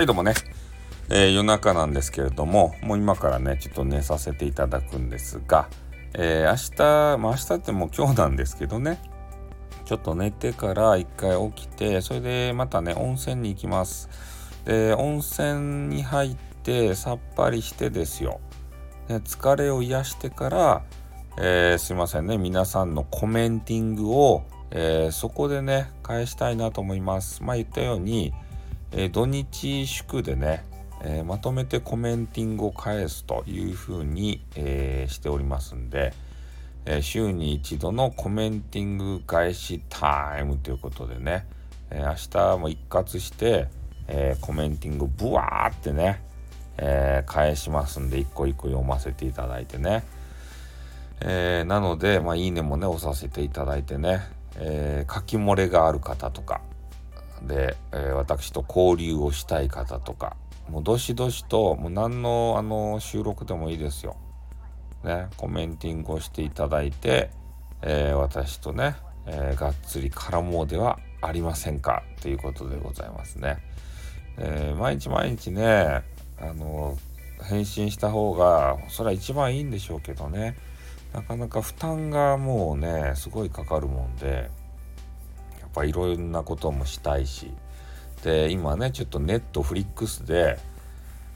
はい、どうもね、えー、夜中なんですけれども、もう今からね、ちょっと寝させていただくんですが、えー、明日、まあ明日ってもう今日なんですけどね、ちょっと寝てから一回起きて、それでまたね、温泉に行きます。で、温泉に入ってさっぱりしてですよ。ね、疲れを癒してから、えー、すいませんね、皆さんのコメンティングを、えー、そこでね、返したいなと思います。まあ言ったように、えー、土日祝でね、えー、まとめてコメンティングを返すというふうに、えー、しておりますんで、え週に一度のコメンティング返しタイムということでね、え明日も一括して、えコメンティングブワーってね、え返しますんで一個一個読ませていただいてね、えなので、まあ、いいねもね押させていただいてね、え書き漏れがある方とかで、えー、私と交流をしたい方とかもうどしどしともう何のあの収録でもいいですよ。ね、コメンティングをしていただいて、えー、私とね、えー、がっつり絡もうではありませんかということでございますね。え、毎日毎日ね、あの返信した方がそれは一番いいんでしょうけどねなかなか負担がもうねすごいかかるもんでぱいろんなこともしたいしで今ねちょっとネットフリックスで、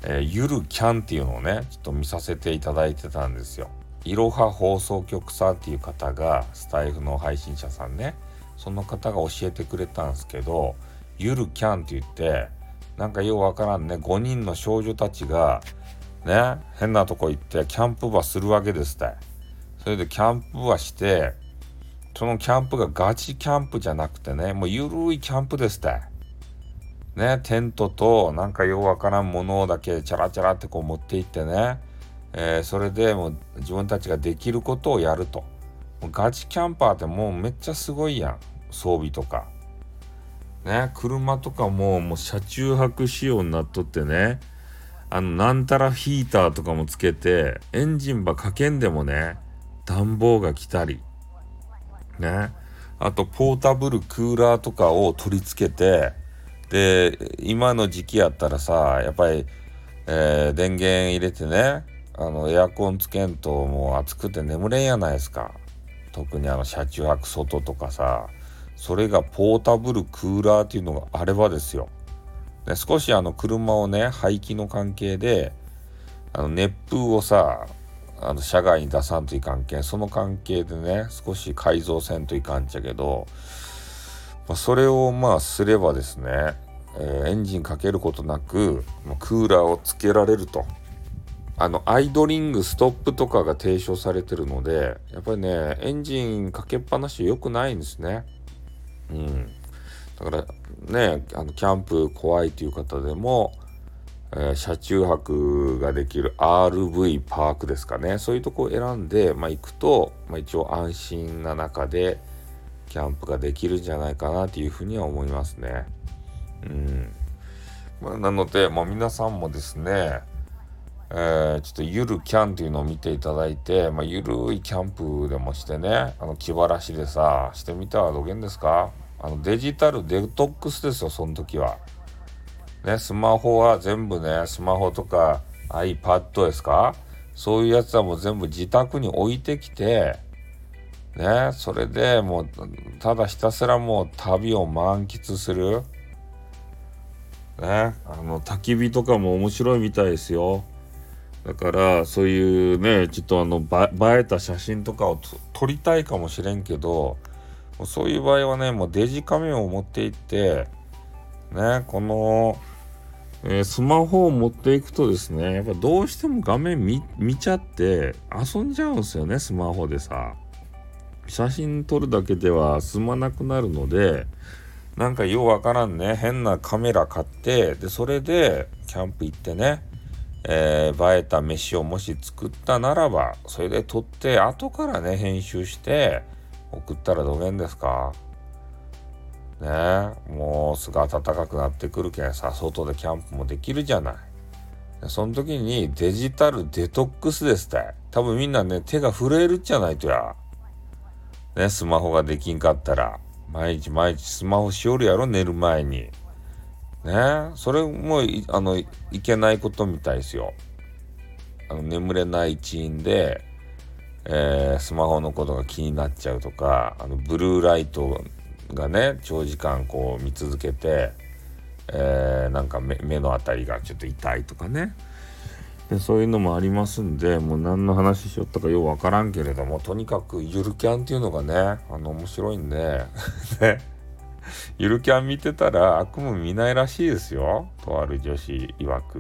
えー、ゆるキャンっていうのをねちょっと見させていただいてたんですよ。いろは放送局さんっていう方がスタイフの配信者さんねその方が教えてくれたんですけどゆるキャンって言ってなんかようわからんね5人の少女たちがね変なとこ行ってキャンプ場するわけですってそれでキャンプ場してそのキャンプがガチキャンプじゃなくてね、もうゆるいキャンプですって。ね、テントとなんかようわからんものだけチャラチャラってこう持っていってね、えー、それでもう自分たちができることをやると。もうガチキャンパーってもうめっちゃすごいやん。装備とか。ね、車とかももう車中泊仕様になっとってね、あの、なんたらヒーターとかもつけて、エンジンばかけんでもね、暖房が来たり、ね。あと、ポータブルクーラーとかを取り付けて、で、今の時期やったらさ、やっぱり、えー、電源入れてね、あの、エアコンつけんともう暑くて眠れんやないですか。特にあの、車中泊外とかさ、それがポータブルクーラーっていうのがあればですよ。で少しあの車をね排気の関係であの熱風をさあの社外に出さんといかんけんその関係でね少し改造せんといかんちゃけど、まあ、それをまあすればですね、えー、エンジンかけることなくクーラーをつけられると。あのアイドリングストップとかが提唱されてるのでやっぱりねエンジンかけっぱなし良くないんですね。うん。だからねあのキャンプ怖いという方でもえ、車中泊ができる RV パークですかねそういうとこを選んで、まあ、行くと、まあ、一応安心な中でキャンプができるんじゃないかなというふうには思いますね。うんまあ、なので、まあ、皆さんもですね、えー、ちょっとゆるキャンというのを見ていただいて、まあ、ゆるいキャンプでもしてねあの気晴らしでさしてみたらどげんですか？あのデジタルデトックスですよその時は。ね、スマホは全部ね、スマホとか iPad ですか？そういうやつはもう全部自宅に置いてきて、ね、それでもう、ただひたすらもう旅を満喫する。ね、あの、焚き火とかも面白いみたいですよ。だから、そういうね、ちょっとあの、映えた写真とかを撮りたいかもしれんけど、そういう場合はね、もうデジカメを持って行って、ね、この、えー、スマホを持っていくとですねやっぱどうしても画面見ちゃって遊んじゃうんですよねスマホでさ。写真撮るだけでは済まなくなるのでなんかようわからんね変なカメラ買ってでそれでキャンプ行ってね、えー、映えた飯をもし作ったならばそれで撮って後からね編集して送ったらどげんですか？ね。もうすぐ暖かくなってくるけんさ外でキャンプもできるじゃない。その時にデジタルデトックスですって。多分みんなね手が震えるじゃないとや。ねスマホができんかったら。毎日毎日スマホしよるやろ寝る前に。ねそれもあのいけないことみたいですよ。あの眠れない一因で、えー、スマホのことが気になっちゃうとかあのブルーライトがね長時間こう見続けて、えー、なんか目の辺りがちょっと痛いとかね。でそういうのもありますんでもう何の話しよったかようわからんけれどもとにかくゆるキャンっていうのがねあの面白いんで ね。ゆるキャン見てたら悪夢見ないらしいですよ。とある女子曰く。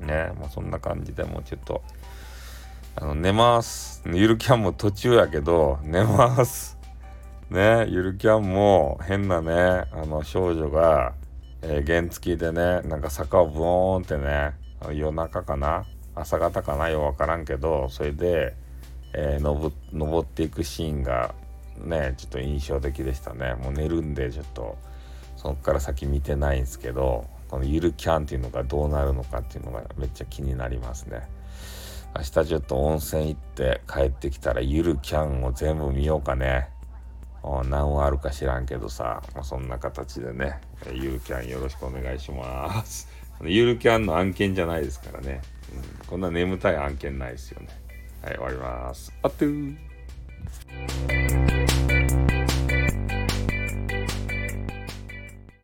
ねまあそんな感じでもうちょっとあの寝ます。ゆるキャンも途中やけど寝ます。ねゆるキャンも変なねあの少女が、えー、原付でねなんか坂をブーンってね夜中かな朝方かなよう分からんけどそれで、えー、登っていくシーンがねちょっと印象的でしたね。もう寝るんでちょっとそっから先見てないんですけどこのゆるキャンっていうのがどうなるのかっていうのがめっちゃ気になりますね。明日ちょっと温泉行って帰ってきたらゆるキャンを全部見ようかね。何話あるか知らんけどさ、まあ、そんな形でねゆるキャンよろしくお願いします。ゆるキャンの案件じゃないですからね、うん、こんな眠たい案件ないですよね。はい終わります。あっと